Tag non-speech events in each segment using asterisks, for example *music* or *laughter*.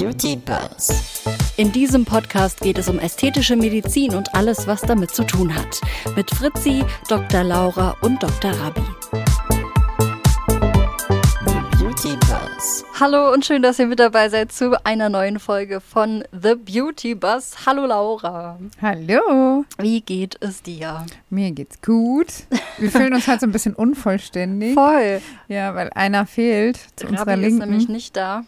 Beauty Buzz. In diesem Podcast geht es um ästhetische Medizin und alles, was damit zu tun hat. Mit Fritzi, Dr. Laura und Dr. Rabi. Beauty Buzz. Hallo und schön, dass ihr mit dabei seid zu einer neuen Folge von The Beauty Buzz. Hallo Laura. Hallo, Wie geht es dir? mir geht's gut. Wir fühlen uns halt so ein bisschen unvollständig. Voll. Ja, weil einer fehlt zu unserer Rabi ist nämlich Linken. nicht da.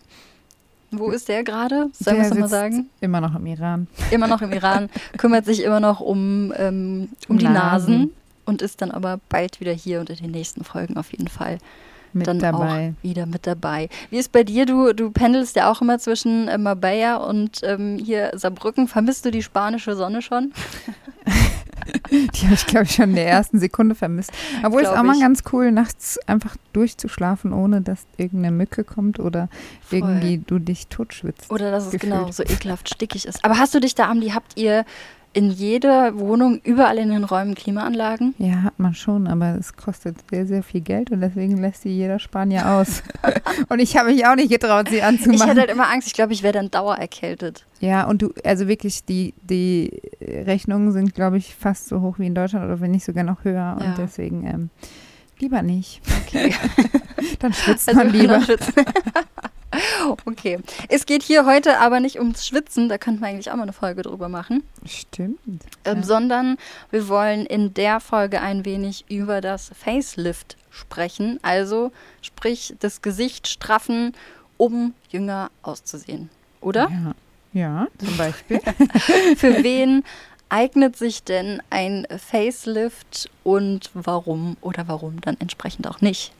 Wo ist der gerade? Sollen wir es nochmal sagen? Immer noch im Iran. Immer noch im Iran, kümmert sich immer noch um, ähm, *laughs* um die Nasen. Nasen und ist dann aber bald wieder hier und in den nächsten Folgen auf jeden Fall Mit dann dabei. auch wieder mit dabei. Wie ist bei dir? Du, du pendelst ja auch immer zwischen äh, Marbella und ähm, hier Saarbrücken. Vermisst du die spanische Sonne schon? *laughs* *laughs* Die habe ich, glaube ich, schon in der ersten Sekunde vermisst. Obwohl es auch mal ich. ganz cool, nachts einfach durchzuschlafen, ohne dass irgendeine Mücke kommt oder Voll. irgendwie du dich totschwitzt. Oder dass es Gefühlt. genau so ekelhaft stickig ist. Aber hast du dich da, Amli, habt ihr in jeder Wohnung, überall in den Räumen Klimaanlagen? Ja, hat man schon, aber es kostet sehr, sehr viel Geld und deswegen lässt sie jeder Spanier aus. *laughs* und ich habe mich auch nicht getraut, sie Ich anzumachen. hätte halt immer Angst, ich glaube, ich wäre dann dauererkältet. Ja, und du, also wirklich, die, die Rechnungen sind, glaube ich, fast so hoch wie in Deutschland oder wenn nicht sogar noch höher. Ja. Und deswegen ähm, lieber nicht. Okay. *laughs* Dann schwitzt Also man *laughs* lieber. *laughs* okay. Es geht hier heute aber nicht ums Schwitzen, da könnten wir eigentlich auch mal eine Folge drüber machen, Stimmt. ähm, Ja. sondern wir wollen in der Folge ein wenig über das Facelift sprechen, also sprich das Gesicht straffen, um jünger auszusehen. Oder? Ja. ja, zum Beispiel. *laughs* Für wen eignet sich denn ein Facelift und warum oder warum dann entsprechend auch nicht?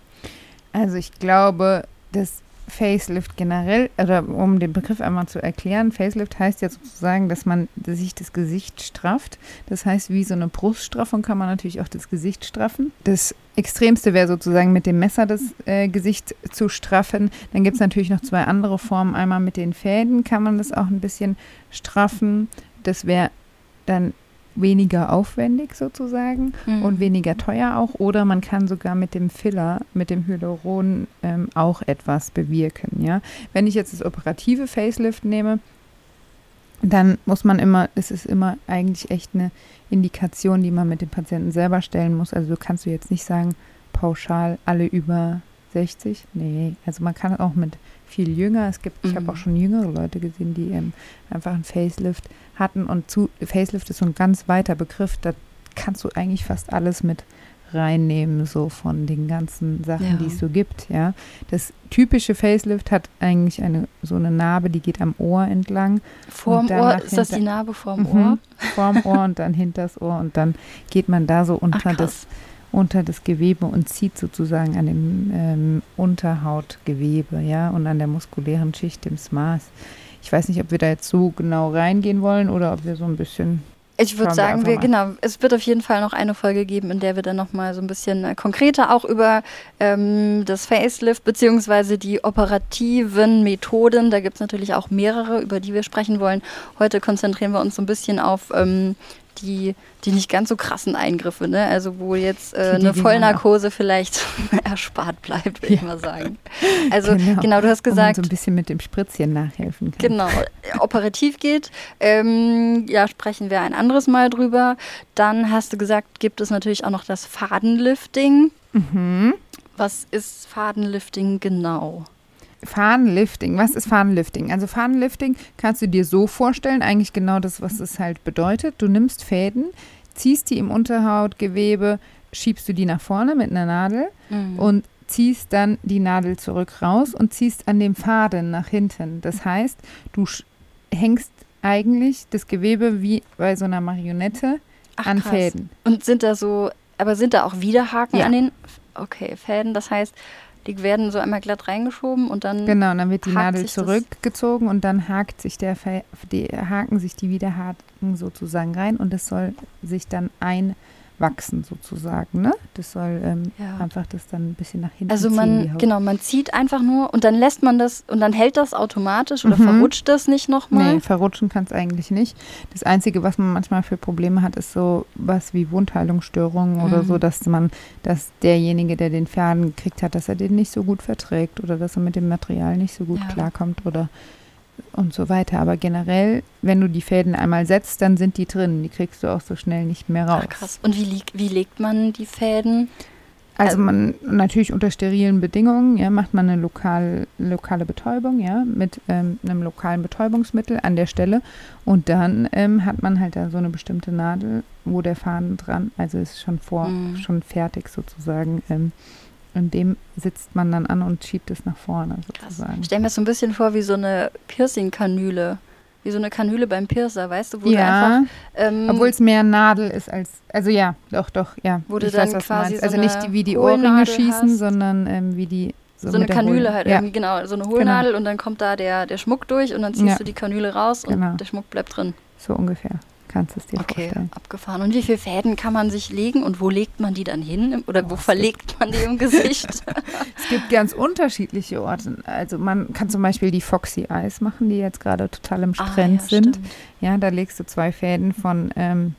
Also ich glaube, das Facelift generell, oder um den Begriff einmal zu erklären, Facelift heißt ja sozusagen, dass man sich das Gesicht strafft. Das heißt, wie so eine Bruststraffung kann man natürlich auch das Gesicht straffen. Das Extremste wäre sozusagen mit dem Messer das äh, Gesicht zu straffen. Dann gibt es natürlich noch zwei andere Formen. Einmal mit den Fäden kann man das auch ein bisschen straffen. Das wäre dann weniger aufwendig sozusagen Mhm. und weniger teuer auch. Oder man kann sogar mit dem Filler, mit dem Hyaluron ähm, auch etwas bewirken. Ja? Wenn ich jetzt das operative Facelift nehme, dann muss man immer, es ist immer eigentlich echt eine Indikation, die man mit dem Patienten selber stellen muss. Also kannst du jetzt nicht sagen, pauschal alle über 60. Nee, also man kann auch mit viel jünger. Es gibt, ich Mhm. habe auch schon jüngere Leute gesehen, die ähm, einfach einen Facelift hatten. Und zu, Facelift ist so ein ganz weiter Begriff. Da kannst du eigentlich fast alles mit reinnehmen, so von den ganzen Sachen, Ja. die es so gibt, ja. Das typische Facelift hat eigentlich eine so eine Narbe, die geht am Ohr entlang, Vorm Ohr, ist das die Narbe vorm Mhm. Ohr? vorm Ohr und dann hinters Ohr und dann geht man da so unter Ach, das unter das Gewebe und zieht sozusagen an dem ähm, Unterhautgewebe, ja, und an der muskulären Schicht, dem Smaß. Ich weiß nicht, ob wir da jetzt so genau reingehen wollen oder ob wir so ein bisschen Ich würde wir sagen, wir, mal. genau, es wird auf jeden Fall noch eine Folge geben, in der wir dann nochmal so ein bisschen äh, konkreter auch über ähm, das Facelift beziehungsweise die operativen Methoden, da gibt es natürlich auch mehrere, über die wir sprechen wollen. Heute konzentrieren wir uns so ein bisschen auf ähm, die, die nicht ganz so krassen Eingriffe, ne? also wo jetzt äh, eine Vollnarkose vielleicht *laughs* erspart bleibt, würde ich Ja. mal sagen. Also genau, du hast gesagt, so ein bisschen mit dem Spritzchen nachhelfen kann. Genau, operativ geht. Ähm, ja, sprechen wir ein anderes Mal drüber. Dann hast du gesagt, gibt es natürlich auch noch das Fadenlifting. Mhm. Was ist Fadenlifting genau? Fahnenlifting. Was ist Fahnenlifting? Also Fahnenlifting kannst du dir so vorstellen, eigentlich genau das, was es halt bedeutet. Du nimmst Fäden, ziehst die im Unterhautgewebe, schiebst du die nach vorne mit einer Nadel Mhm. und ziehst dann die Nadel zurück raus und ziehst an dem Faden nach hinten. Das heißt, du hängst eigentlich das Gewebe wie bei so einer Marionette Ach, an krass. Fäden. Und sind da so, aber sind da auch Widerhaken Ja. an den, okay, Fäden? Das heißt, die werden so einmal glatt reingeschoben und dann. Genau, und dann wird die Nadel zurückgezogen und dann hakt sich der die, haken sich die Widerhaken sozusagen rein und es soll sich dann einwachsen sozusagen, ne? Das soll ähm, Ja. einfach das dann ein bisschen nach hinten Also ziehen, man, Haut. genau, man zieht einfach nur und dann lässt man das und dann hält das automatisch oder Mhm. verrutscht das nicht nochmal? Nee, verrutschen kann es eigentlich nicht. Das Einzige, was man manchmal für Probleme hat, ist so was wie Wundheilungsstörungen oder Mhm. so, dass man, dass derjenige, der den Faden gekriegt hat, dass er den nicht so gut verträgt oder dass er mit dem Material nicht so gut Ja. klarkommt oder und so weiter. Aber generell, wenn du die Fäden einmal setzt, dann sind die drin. Die kriegst du auch so schnell nicht mehr raus. Ach, krass. Und wie, lieg, wie legt man die Fäden? Also man natürlich unter sterilen Bedingungen, ja, macht man eine lokal, lokale Betäubung, ja, mit ähm, einem lokalen Betäubungsmittel an der Stelle und dann ähm, hat man halt da so eine bestimmte Nadel, wo der Faden dran, also ist schon vor, Mhm. schon fertig sozusagen. Ähm, und dem sitzt man dann an und schiebt es nach vorne sozusagen. Ich stelle mir das so ein bisschen vor wie so eine Piercing-Kanüle. Wie so eine Kanüle beim Piercer, weißt du, wo du Ja, einfach. Ähm, obwohl es mehr Nadel ist als, also ja, doch, doch, ja. Wo du ich dann weiß, was du quasi so Also nicht eine die, wie die Ohrringe schießen, hast. sondern ähm, wie die so eine mit der Kanüle Hohl- halt ja. irgendwie, genau, so eine Hohlnadel und dann kommt da der, der Schmuck durch und dann ziehst Ja. du die Kanüle raus und Genau. der Schmuck bleibt drin. So ungefähr. Kannst du es dir Okay, vorstellen. abgefahren. Und wie viele Fäden kann man sich legen und wo legt man die dann hin? Oder wo Oh, es verlegt man die im Gesicht? *laughs* *laughs* Es gibt ganz unterschiedliche Orte. Also man kann zum Beispiel die Foxy Eyes machen, die jetzt gerade total im Ah, Trend ja, sind. stimmt. Ja, da legst du zwei Fäden von ähm,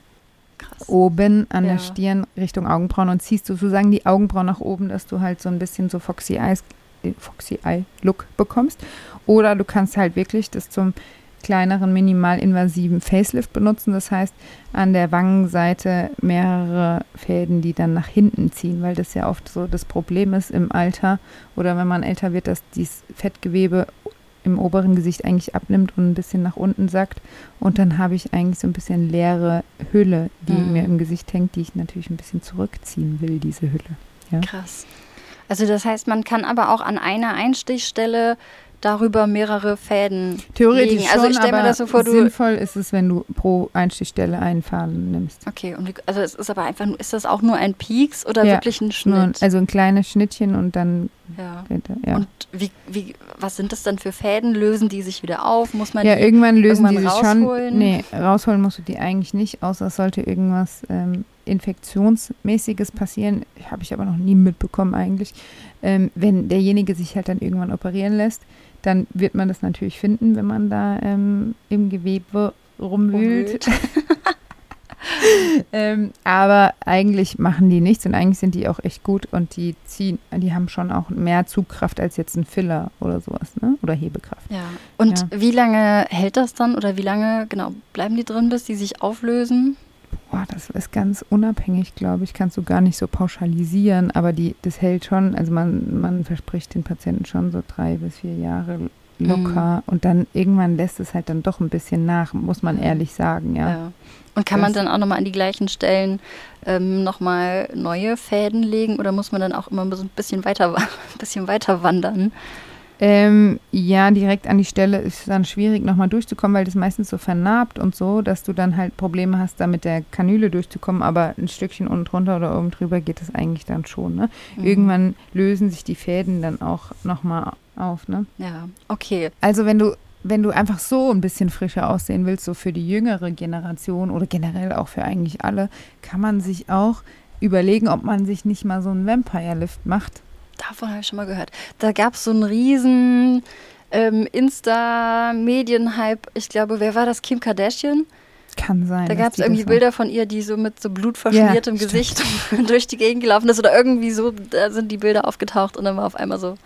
oben an Ja. der Stirn Richtung Augenbrauen und ziehst sozusagen die Augenbrauen nach oben, dass du halt so ein bisschen so Foxy Eyes, äh, Foxy Eye Look bekommst. Oder du kannst halt wirklich das zum kleineren, minimal invasiven Facelift benutzen. Das heißt, an der Wangenseite mehrere Fäden, die dann nach hinten ziehen, weil das ja oft so das Problem ist im Alter oder wenn man älter wird, dass dieses Fettgewebe im oberen Gesicht eigentlich abnimmt und ein bisschen nach unten sackt. Und dann habe ich eigentlich so ein bisschen leere Hülle, die Mhm. mir im Gesicht hängt, die ich natürlich ein bisschen zurückziehen will, diese Hülle. Krass. Also das heißt, man kann aber auch an einer Einstichstelle darüber mehrere Fäden Theoretisch legen. Also ich stell mir aber das so vor, du- sinnvoll ist es, wenn du pro Einstichstelle einen Faden nimmst. Okay, und wie, also es ist aber einfach ist das auch nur ein Pieks oder Ja, wirklich ein Schnitt? also ein kleines Schnittchen und dann ja. ja. Und wie, wie, was sind das dann für Fäden? Lösen die sich wieder auf? Muss man Ja, die irgendwann lösen irgendwann die sich rausholen? schon. Nee, rausholen musst du die eigentlich nicht, außer es sollte irgendwas ähm, Infektionsmäßiges passieren. Habe ich aber noch nie mitbekommen eigentlich. Ähm, wenn derjenige sich halt dann irgendwann operieren lässt, dann wird man das natürlich finden, wenn man da ähm, im Gewebe rumwühlt. *laughs* ähm, aber eigentlich machen die nichts und eigentlich sind die auch echt gut und die ziehen, die haben schon auch mehr Zugkraft als jetzt ein Filler oder sowas, ne? Oder Hebekraft. Ja. Und Ja. wie lange hält das dann oder wie lange genau bleiben die drin, bis die sich auflösen? Boah, das ist ganz unabhängig, glaube ich. Kannst du gar nicht so pauschalisieren, aber die, das hält schon, also man, man verspricht den Patienten schon so drei bis vier Jahre locker und dann irgendwann lässt es halt dann doch ein bisschen nach, muss man Mhm. ehrlich sagen, ja. Und kann man Das- dann auch nochmal an die gleichen Stellen ähm, nochmal neue Fäden legen oder muss man dann auch immer so ein bisschen weiter, *laughs* ein bisschen weiter wandern? Ähm, ja, direkt an die Stelle ist dann schwierig, nochmal durchzukommen, weil das meistens so vernarbt und so, dass du dann halt Probleme hast, da mit der Kanüle durchzukommen, aber ein Stückchen unten drunter oder oben drüber geht es eigentlich dann schon, ne? Mhm. Irgendwann lösen sich die Fäden dann auch nochmal auf, ne? Ja, okay. Also wenn du, wenn du einfach so ein bisschen frischer aussehen willst, so für die jüngere Generation oder generell auch für eigentlich alle, kann man sich auch überlegen, ob man sich nicht mal so einen Vampire Lift macht. Davon habe ich schon mal gehört. Da gab es so einen riesen ähm, Insta-Medien-Hype. Ich glaube, wer war das? Kim Kardashian? Kann sein. Da gab es irgendwie Bilder von ihr, die so mit so blutverschmiertem Ja, Gesicht *laughs* durch die Gegend gelaufen ist oder irgendwie so, da sind die Bilder aufgetaucht und dann war auf einmal so,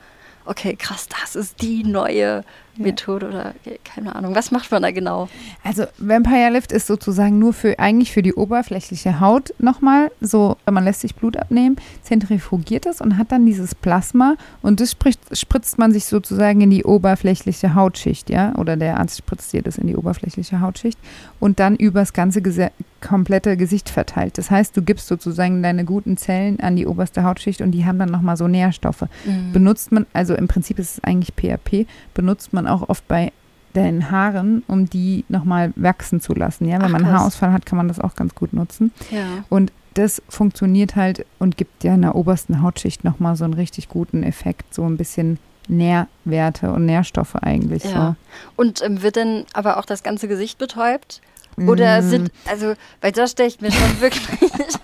okay, krass, das ist die neue Ja. Methode oder keine Ahnung. Was macht man da genau? Also Vampire Lift ist sozusagen nur für eigentlich für die oberflächliche Haut nochmal so, man lässt sich Blut abnehmen, zentrifugiert es und hat dann dieses Plasma und das spricht, spritzt man sich sozusagen in die oberflächliche Hautschicht, ja, oder der Arzt spritzt dir das in die oberflächliche Hautschicht und dann übers ganze Gese komplette Gesicht verteilt. Das heißt, du gibst sozusagen deine guten Zellen an die oberste Hautschicht und die haben dann nochmal so Nährstoffe Mhm. benutzt man, also im Prinzip ist es eigentlich PHP, benutzt man auch oft bei den Haaren, um die nochmal wachsen zu lassen. Ja, wenn Ach, man krass. Haarausfall hat, kann man das auch ganz gut nutzen. Ja. Und das funktioniert halt und gibt ja in der obersten Hautschicht nochmal so einen richtig guten Effekt, so ein bisschen Nährwerte und Nährstoffe eigentlich. ja. Und ähm, wird denn aber auch das ganze Gesicht betäubt? So. Oder Mm, sind, also, weil das stelle ich mir schon wirklich. *laughs*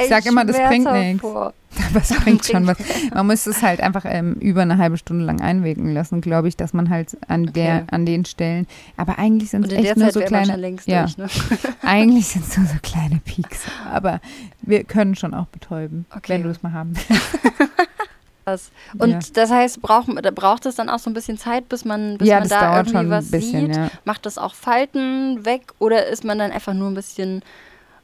Ich sag immer, das bringt vor. *laughs* Es bringt schon was. Man muss es halt einfach ähm, über eine halbe Stunde lang einwirken lassen, glaube ich, dass man halt an der, Okay. an den Stellen. Aber eigentlich sind es echt nur so kleine. längst ja. durch, ne? *laughs* *laughs* Eigentlich sind es nur so kleine Peaks. Aber wir können schon auch betäuben, Okay. wenn du es mal haben Was. Und Ja. das heißt, braucht, braucht es dann auch so ein bisschen Zeit, bis man, bis ja, man da irgendwie was bisschen, sieht? ja. Macht das auch Falten weg oder ist man dann einfach nur ein bisschen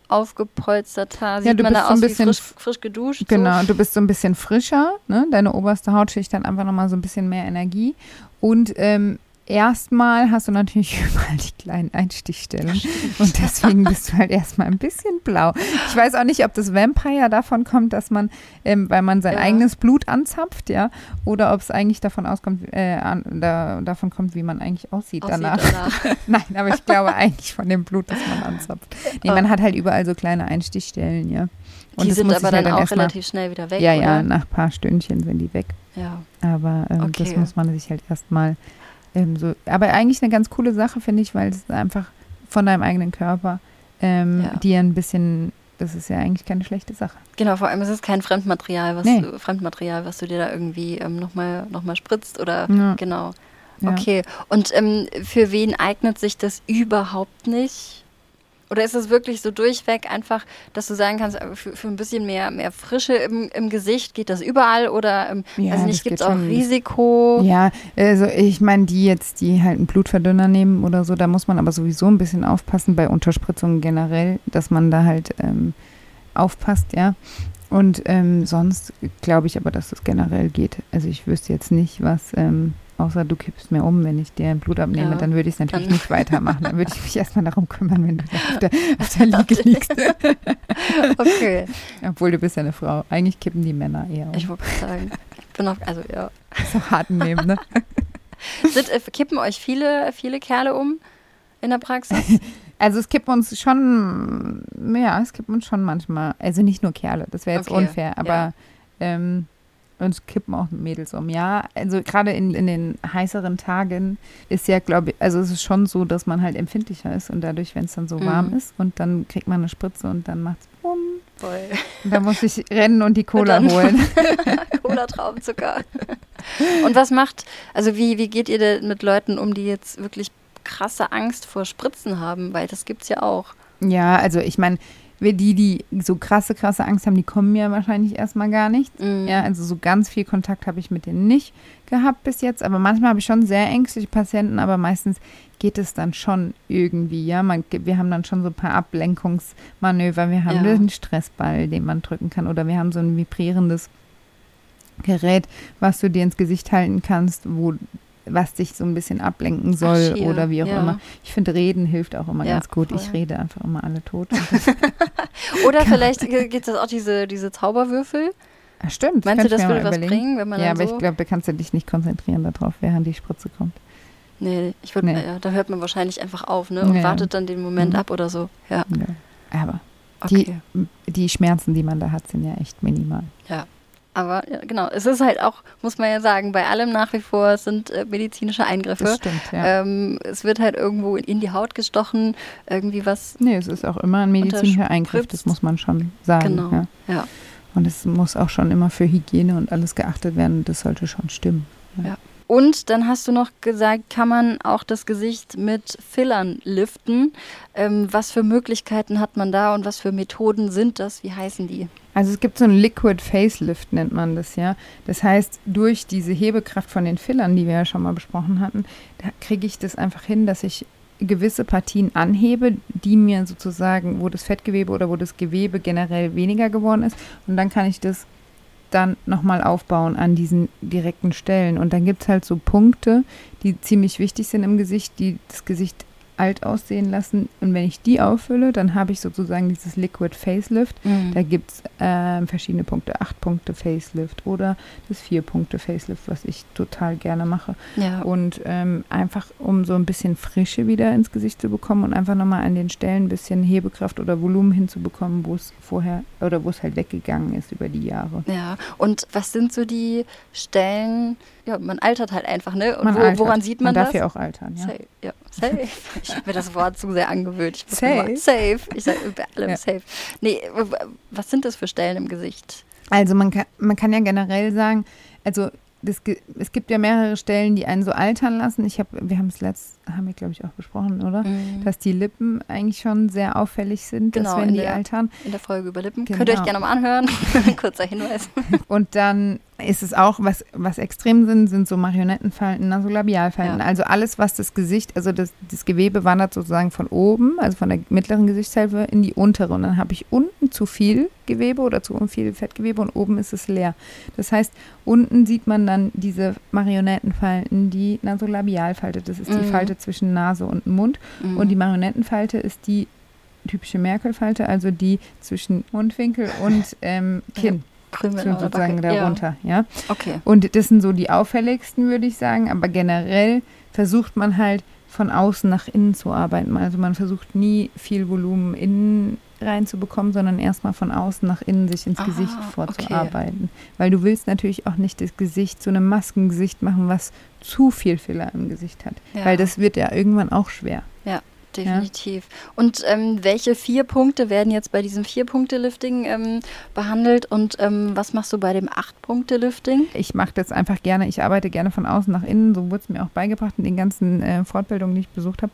aufgepolsterter? Sieht du man bist da so ein aus wie bisschen frisch, frisch geduscht? Genau, du bist so ein bisschen frischer, ne? deine oberste Hautschicht hat einfach nochmal so ein bisschen mehr Energie. Und ähm, erstmal hast du natürlich *laughs* überall die kleinen Einstichstellen. Und deswegen bist du halt erstmal ein bisschen blau. Ich weiß auch nicht, ob das Vampire davon kommt, dass man, ähm, weil man sein Ja. eigenes Blut anzapft, ja, oder ob es eigentlich davon auskommt, äh, an, da, davon kommt, wie man eigentlich aussieht, aussieht danach. danach. *laughs* Nein, aber ich glaube eigentlich von dem Blut, das man anzapft. Nee, man hat halt überall so kleine Einstichstellen, ja. Die das sind muss aber ich halt dann auch relativ schnell wieder weg, ja, oder? ja, nach ein paar Stündchen sind die weg. Ja. Aber ähm, das Okay. muss man sich halt erstmal ähm, so. Aber eigentlich eine ganz coole Sache, finde ich, weil es einfach von deinem eigenen Körper ähm, Ja. dir ein bisschen, das ist ja eigentlich keine schlechte Sache. Genau, vor allem ist es kein Fremdmaterial, was Nee. du, Fremdmaterial, was du dir da irgendwie ähm, nochmal noch mal spritzt oder Ja. genau. Ja. Okay. Und ähm, für wen eignet sich das überhaupt nicht? Oder ist es wirklich so durchweg einfach, dass du sagen kannst, äh, für, für ein bisschen mehr, mehr Frische im, im Gesicht geht das überall oder ähm, Ja, also nicht gibt es auch schon. Risiko? Ja, also ich meine, die jetzt, die halt einen Blutverdünner nehmen oder so, da muss man aber sowieso ein bisschen aufpassen bei Unterspritzungen generell, dass man da halt ähm, aufpasst, ja. Und ähm, sonst glaube ich aber, dass das generell geht. Also ich wüsste jetzt nicht, was, ähm, außer du kippst mir um, wenn ich dir Blut abnehme, Ja, dann würde ich es natürlich dann- nicht weitermachen. Dann würde ich mich erstmal darum kümmern, wenn du da auf der, auf der *laughs* Liege liegst. Okay, Obwohl du bist ja eine Frau. Eigentlich kippen die Männer eher um. ich wollte gerade sagen, ich bin auf, also ja. so hart nehmen, ne? *laughs* Sind, äh, kippen euch viele, viele Kerle um in der Praxis? *laughs* Also es kippen uns schon, ja, es kippen uns schon manchmal, also nicht nur Kerle, das wäre jetzt Okay, unfair, aber ja. ähm, uns kippen auch Mädels um. Ja, also gerade in, in den heißeren Tagen ist ja, glaube ich, also es ist schon so, dass man halt empfindlicher ist und dadurch, wenn es dann so Mhm. warm ist und dann kriegt man eine Spritze und dann macht's bumm. Voll. Und dann muss ich rennen und die *laughs* Cola dann- holen. *laughs* Cola Traubenzucker. Und was macht, also wie, wie geht ihr denn mit Leuten um, die jetzt wirklich krasse Angst vor Spritzen haben? Weil das gibt's ja auch. Ja, also ich meine, die, die so krasse, krasse Angst haben, die kommen ja wahrscheinlich erstmal gar nicht. Mhm. Ja, also so ganz viel Kontakt habe ich mit denen nicht gehabt bis jetzt. Aber manchmal habe ich schon sehr ängstliche Patienten, aber meistens geht es dann schon irgendwie. Ja, man, wir haben dann schon so ein paar Ablenkungsmanöver. Wir haben Ja. einen Stressball, den man drücken kann. Oder wir haben so ein vibrierendes Gerät, was du dir ins Gesicht halten kannst, wo was dich so ein bisschen ablenken soll Ach, oder wie auch Ja. immer. Ich finde, reden hilft auch immer Ja, ganz gut. voll. Ich rede einfach immer alle tot. *laughs* Oder *laughs* vielleicht gibt es auch diese, diese Zauberwürfel. Ah, stimmt. Meinst du, das würde was überlegen. bringen, wenn man Ja, aber so... ich glaube, da kannst du dich nicht konzentrieren darauf, während die Spritze kommt. nee, ich würde, Nee. ja, da hört man wahrscheinlich einfach auf, ne? Und Ja. wartet dann den Moment Mhm. ab oder so. Ja, Ja. Aber okay. die, die Schmerzen, die man da hat, sind ja echt minimal. Aber ja, genau, es ist halt auch, muss man ja sagen, bei allem nach wie vor es sind äh, medizinische Eingriffe. Das stimmt, ja. Ähm, es wird halt irgendwo in die Haut gestochen, irgendwie was. nee, es ist auch immer ein medizinischer Eingriff, das muss man schon sagen. Genau. Ja. Ja. Und es muss auch schon immer für Hygiene und alles geachtet werden. Das sollte schon stimmen. Und dann hast du noch gesagt, kann man auch das Gesicht mit Fillern liften. Ähm, was für Möglichkeiten hat man da und was für Methoden sind das? Wie heißen die? Also es gibt so einen Liquid Facelift, nennt man das ja. Das heißt, durch diese Hebekraft von den Fillern, die wir ja schon mal besprochen hatten, da kriege ich das einfach hin, dass ich gewisse Partien anhebe, die mir sozusagen, wo das Fettgewebe oder wo das Gewebe generell weniger geworden ist. Und dann kann ich das dann nochmal aufbauen an diesen direkten Stellen. Und dann gibt es halt so Punkte, die ziemlich wichtig sind im Gesicht, die das Gesicht alt aussehen lassen. Und wenn ich die auffülle, dann habe ich sozusagen dieses Liquid Facelift. Da gibt es ähm, verschiedene Punkte, acht Punkte Facelift oder das vier Punkte Facelift, was ich total gerne mache. ja. Und ähm, einfach, um so ein bisschen Frische wieder ins Gesicht zu bekommen und einfach nochmal an den Stellen ein bisschen Hebekraft oder Volumen hinzubekommen, wo es vorher oder wo es halt weggegangen ist über die Jahre. Ja, und was sind so die Stellen? Ja, man altert halt einfach, ne? Und Man wo, woran sieht man, darf das? ja auch altern, ja. Safe. Ja, safe. *laughs* Ich habe mir das Wort zu sehr angewöhnt. Ich Safe. safe. Ich sage bei allem Ja. safe. Nee, was sind das für Stellen im Gesicht? Also man kann, man kann ja generell sagen, also das, es gibt ja mehrere Stellen, die einen so altern lassen. Ich habe, wir haben es letzt, haben wir glaube ich auch besprochen, oder? Mhm. Dass die Lippen eigentlich schon sehr auffällig sind, Genau, dass wenn in die der- altern. In der Folge über Lippen. Genau. Könnt ihr euch gerne mal anhören. *laughs* Kurzer Hinweis. Und dann ist es auch, was, was extrem sind, sind so Marionettenfalten, Nasolabialfalten. Ja. Also alles, was das Gesicht, also das, das Gewebe wandert sozusagen von oben, also von der mittleren Gesichtshälfte in die untere. Und dann habe ich unten zu viel Gewebe oder zu viel Fettgewebe und oben ist es leer. Das heißt, unten sieht man dann diese Marionettenfalten, die Nasolabialfalte, das ist die Mhm. Falte zwischen Nase und Mund. Mhm. Und die Marionettenfalte ist die typische Merkel-Falte, also die zwischen Mundwinkel und ähm, Kinn Krümel so- sozusagen Backe. darunter, ja. Ja. Okay. Und das sind so die auffälligsten, würde ich sagen. Aber generell versucht man halt von außen nach innen zu arbeiten. Also man versucht nie viel Volumen innen reinzubekommen, sondern erstmal von außen nach innen sich ins Ah, Gesicht okay. vorzuarbeiten. Weil du willst natürlich auch nicht das Gesicht zu einem Maskengesicht machen, was zu viel Filler im Gesicht hat. Ja. Weil das wird ja irgendwann auch schwer. Definitiv. Und ähm, welche vier Punkte werden jetzt bei diesem Vier-Punkte-Lifting ähm, behandelt und ähm, was machst du bei dem Acht-Punkte-Lifting? Ich mache das einfach gerne. Ich arbeite gerne von außen nach innen. So wurde es mir auch beigebracht in den ganzen äh, Fortbildungen, die ich besucht habe.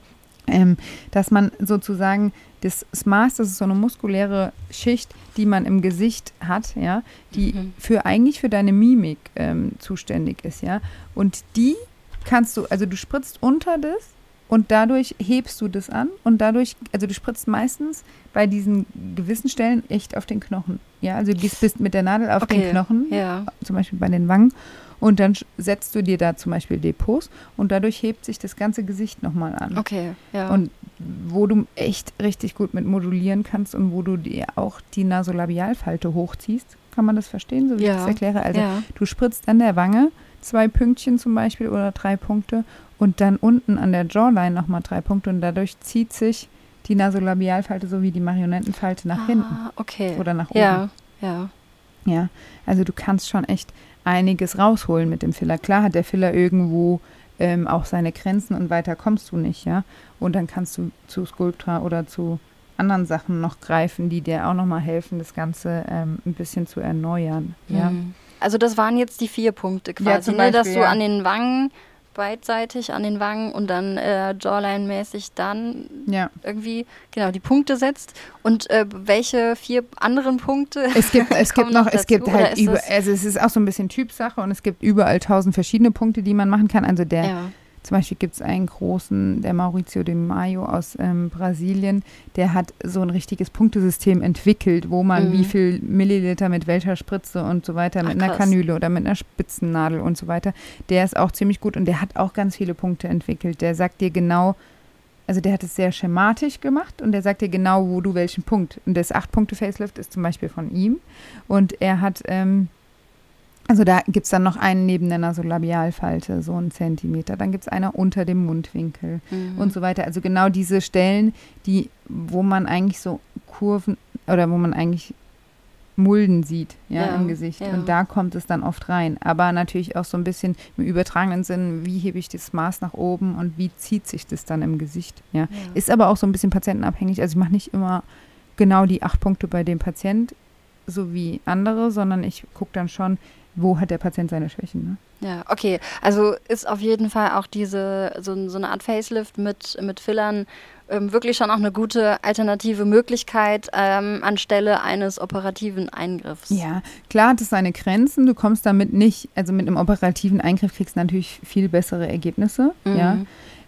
Ähm, dass man sozusagen das Smaß, das ist so eine muskuläre Schicht, die man im Gesicht hat, ja, die Mhm. für eigentlich für deine Mimik ähm, zuständig ist, ja. Und die kannst du, also du spritzt unter das und dadurch hebst du das an und dadurch, also du spritzt meistens bei diesen gewissen Stellen echt auf den Knochen, ja. Also du gehst bist mit der Nadel auf den Okay, Knochen Ja. zum Beispiel bei den Wangen. Und dann setzt du dir da zum Beispiel Depots und dadurch hebt sich das ganze Gesicht nochmal an. Okay, ja. Und wo du echt richtig gut mit modulieren kannst und wo du dir auch die Nasolabialfalte hochziehst, kann man das verstehen, so wie ich Ja, das erkläre? Also ja. du spritzt an der Wange zwei Pünktchen zum Beispiel oder drei Punkte und dann unten an der Jawline nochmal drei Punkte und dadurch zieht sich die Nasolabialfalte sowie die Marionettenfalte nach hinten Ah, okay. oder nach oben. Ja, ja. Ja, also du kannst schon echt einiges rausholen mit dem Filler. Klar hat der Filler irgendwo ähm, auch seine Grenzen und weiter kommst du nicht, ja. Und dann kannst du zu Sculptra oder zu anderen Sachen noch greifen, die dir auch nochmal helfen, das Ganze ähm, ein bisschen zu erneuern. Ja. Mhm. Also das waren jetzt die vier Punkte quasi, zum ne? dass Beispiel, du ja. an den Wangen, beidseitig an den Wangen und dann äh, Jawline-mäßig dann ja. irgendwie genau die Punkte setzt. Und äh, welche vier anderen Punkte? Es gibt, es *laughs* gibt noch, noch es dazu, gibt halt über, also es ist auch so ein bisschen Typsache und es gibt überall tausend verschiedene Punkte, die man machen kann. Also der ja. Zum Beispiel gibt es einen großen, der Mauricio de Maio aus ähm, Brasilien, der hat so ein richtiges Punktesystem entwickelt, wo man Mhm. wie viel Milliliter mit welcher Spritze und so weiter, Ach, mit einer krass. Kanüle oder mit einer Spitzennadel und so weiter. Der ist auch ziemlich gut und der hat auch ganz viele Punkte entwickelt. Der sagt dir genau, also der hat es sehr schematisch gemacht und der sagt dir genau, wo du welchen Punkt. Und das 8-Punkte-Facelift ist zum Beispiel von ihm. Und er hat, ähm, also da gibt es dann noch einen neben der Nasolabialfalte, so einen Zentimeter. Dann gibt es einer unter dem Mundwinkel Mhm. und so weiter. Also genau diese Stellen, die, wo man eigentlich so Kurven oder wo man eigentlich Mulden sieht, ja, Ja, im Gesicht. ja. Und da kommt es dann oft rein. Aber natürlich auch so ein bisschen im übertragenen Sinn, wie hebe ich das Maß nach oben und wie zieht sich das dann im Gesicht. Ja. Ja. Ist aber auch so ein bisschen patientenabhängig. Also ich mache nicht immer genau die acht Punkte bei dem Patient, so wie andere, sondern ich gucke dann schon, wo hat der Patient seine Schwächen. Ne? Ja, okay. Also ist auf jeden Fall auch diese, so, so eine Art Facelift mit, mit Fillern ähm, wirklich schon auch eine gute alternative Möglichkeit ähm, anstelle eines operativen Eingriffs. Ja, klar hat es seine Grenzen. Du kommst damit nicht, also mit einem operativen Eingriff kriegst du natürlich viel bessere Ergebnisse. Mhm. Ja.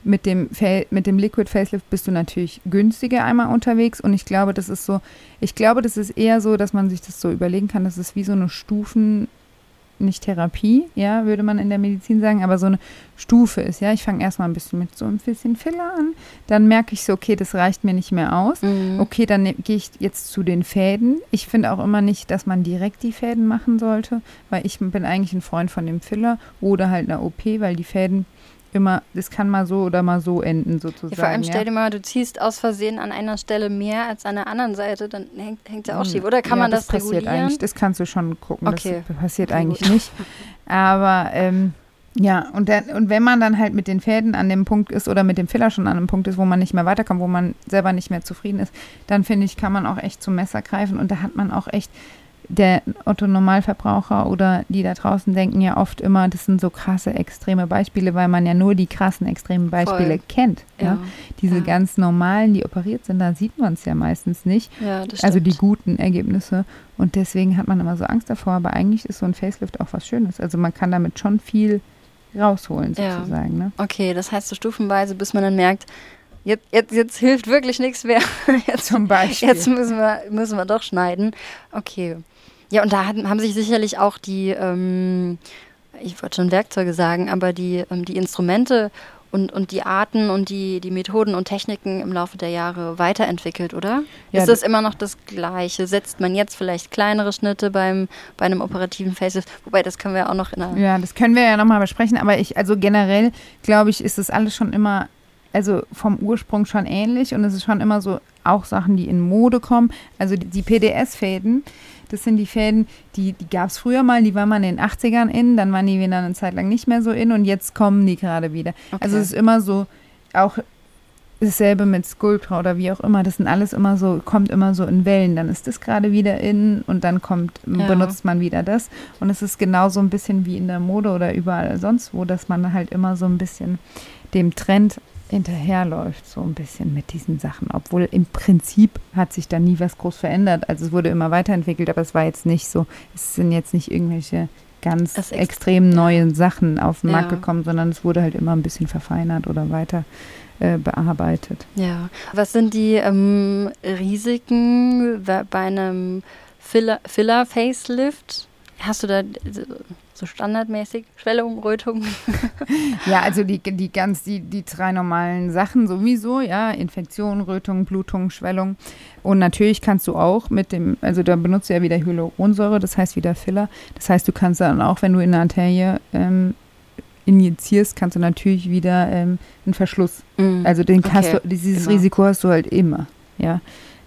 Mit dem, Fa mit dem Liquid Facelift bist du natürlich günstiger einmal unterwegs und ich glaube, das ist so, ich glaube, das ist eher so, dass man sich das so überlegen kann, das ist wie so eine Stufen, nicht Therapie, ja, würde man in der Medizin sagen, aber so eine Stufe ist, ja. Ich fange erstmal ein bisschen mit so ein bisschen Filler an, dann merke ich so, okay, das reicht mir nicht mehr aus. Mhm. Okay, dann ne- gehe ich jetzt zu den Fäden. Ich finde auch immer nicht, dass man direkt die Fäden machen sollte, weil ich bin eigentlich ein Freund von dem Filler oder halt einer OP, weil die Fäden immer, das kann mal so oder mal so enden sozusagen. Ja, vor allem ja. stell dir mal, du ziehst aus Versehen an einer Stelle mehr als an der anderen Seite, dann hängt, hängt ja auch Hm. schief. Oder kann ja, man das, passiert regulieren? Eigentlich, das kannst du schon gucken. Okay. Das passiert Okay, eigentlich nicht. Aber ähm, ja, und, dann, und wenn man dann halt mit den Fäden an dem Punkt ist oder mit dem Filler schon an einem Punkt ist, wo man nicht mehr weiterkommt, wo man selber nicht mehr zufrieden ist, dann finde ich, kann man auch echt zum Messer greifen und da hat man auch echt der Otto-Normalverbraucher oder die da draußen denken ja oft immer, das sind so krasse, extreme Beispiele, weil man ja nur die krassen, extremen Beispiele Voll. kennt. Ja. Ja. Diese Ja. ganz normalen, die operiert sind, da sieht man es ja meistens nicht. Ja, das Also die guten Ergebnisse. Und deswegen hat man immer so Angst davor. Aber eigentlich ist so ein Facelift auch was Schönes. Also man kann damit schon viel rausholen, sozusagen. Ne? Okay, das heißt so stufenweise, bis man dann merkt, jetzt, jetzt, jetzt hilft wirklich nichts mehr. *laughs* Jetzt, Zum Beispiel. jetzt müssen wir, müssen wir doch schneiden. Okay. Ja, und da hatten, haben sich sicherlich auch die, ähm, ich wollte schon Werkzeuge sagen, aber die, ähm, die Instrumente und, und die Arten und die, die Methoden und Techniken im Laufe der Jahre weiterentwickelt, oder? Ja, ist das immer noch das Gleiche? Setzt man jetzt vielleicht kleinere Schnitte beim, bei einem operativen Facelift? Wobei, das können wir auch noch in einer Ja, das können wir ja nochmal besprechen, aber ich, also generell glaube ich, ist das alles schon immer, also vom Ursprung schon ähnlich und es ist schon immer so auch Sachen, die in Mode kommen. Also die, die PDS-Fäden, das sind die Fäden, die, die gab es früher mal, die waren mal in den 80ern in, dann waren die wieder eine Zeit lang nicht mehr so in und jetzt kommen die gerade wieder. Also Okay. es ist immer so, auch dasselbe mit Sculptra oder wie auch immer, das sind alles immer so, kommt immer so in Wellen. Dann ist das gerade wieder in und dann kommt, Ja. benutzt man wieder das. Und es ist genauso ein bisschen wie in der Mode oder überall sonst wo, dass man halt immer so ein bisschen dem Trend hinterherläuft, so ein bisschen mit diesen Sachen. Obwohl im Prinzip hat sich da nie was groß verändert. Also es wurde immer weiterentwickelt, aber es war jetzt nicht so, es sind jetzt nicht irgendwelche ganz Das ext- extrem neuen Sachen auf den Markt Ja. gekommen, sondern es wurde halt immer ein bisschen verfeinert oder weiter äh, bearbeitet. Ja. Was sind die ähm, Risiken bei einem Filler- Filler-Facelift? Hast du da äh, so standardmäßig Schwellung, Rötung? *laughs* Ja, also die, die ganz, die, die drei normalen Sachen sowieso, ja, Infektion, Rötung, Blutung, Schwellung. Und natürlich kannst du auch mit dem, also da benutzt du ja wieder Hyaluronsäure, das heißt wieder Filler. Das heißt, du kannst dann auch, wenn du in eine Arterie ähm, injizierst, kannst du natürlich wieder ähm, einen Verschluss. Also den hast Okay, du, dieses immer. Risiko hast du halt immer, ja.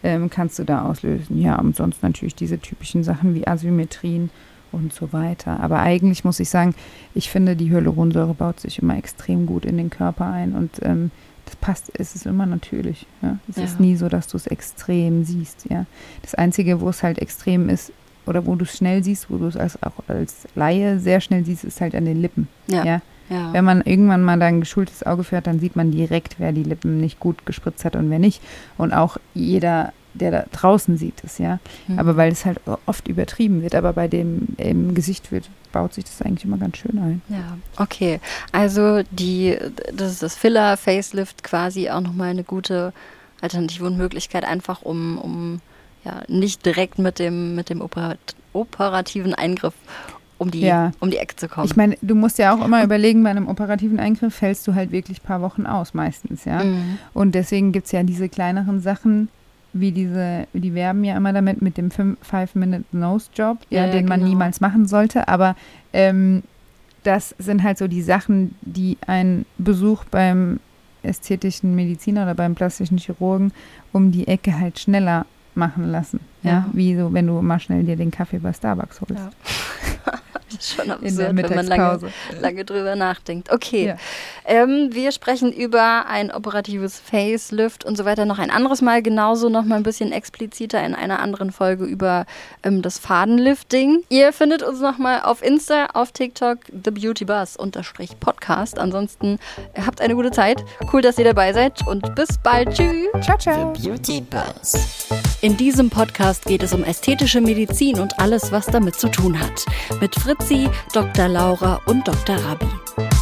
Ähm, kannst du da auslösen. Ja, und sonst natürlich diese typischen Sachen wie Asymmetrien und so weiter. Aber eigentlich muss ich sagen, ich finde, die Hyaluronsäure baut sich immer extrem gut in den Körper ein und ähm, das passt, es ist immer natürlich. Ja? Es ist Ja. nie so, dass du es extrem siehst. Ja? Das Einzige, wo es halt extrem ist oder wo du es schnell siehst, wo du es als, auch als Laie sehr schnell siehst, ist halt an den Lippen. Ja. ja? ja. Wenn man irgendwann mal da ein geschultes Auge für hat, dann sieht man direkt, wer die Lippen nicht gut gespritzt hat und wer nicht. Und auch jeder, der da draußen sieht es, ja. Mhm. Aber weil es halt oft übertrieben wird, aber bei dem im Gesicht wird, baut sich das eigentlich immer ganz schön ein. Ja, okay. Also die, das ist das Filler-Facelift quasi auch nochmal eine gute Alternative und Möglichkeit, einfach um, um ja, nicht direkt mit dem, mit dem Operat operativen Eingriff um die, Ja. um die Ecke zu kommen. Ich meine, du musst ja auch immer *laughs* überlegen, bei einem operativen Eingriff fällst du halt wirklich ein paar Wochen aus meistens, ja. Mhm. Und deswegen gibt es ja diese kleineren Sachen, wie diese, die werben ja immer damit mit dem 5-Minute-Nose-Job, ja, Ja, ja, den man genau. niemals machen sollte. Aber ähm, das sind halt so die Sachen, die ein Besuch beim ästhetischen Mediziner oder beim plastischen Chirurgen um die Ecke halt schneller machen lassen. Ja, Ja. wie so, wenn du mal schnell dir den Kaffee bei Starbucks holst. Ja. Das ist schon In der absurd, wenn man lange, Mittagspause. lange drüber nachdenkt. Okay, Ja. ähm, wir sprechen über ein operatives Facelift und so weiter noch ein anderes Mal, genauso noch mal ein bisschen expliziter in einer anderen Folge über ähm, das Fadenlifting. Ihr findet uns noch mal auf Insta, auf TikTok, The Beauty Buzz unterstrich Podcast. Ansonsten habt eine gute Zeit. Cool, dass ihr dabei seid und bis bald. Tschüss. Ciao, ciao. Beauty Buzz. In diesem Podcast geht es um ästhetische Medizin und alles, was damit zu tun hat. Mit Fritzi, Dr. Laura und Dr. Rabi.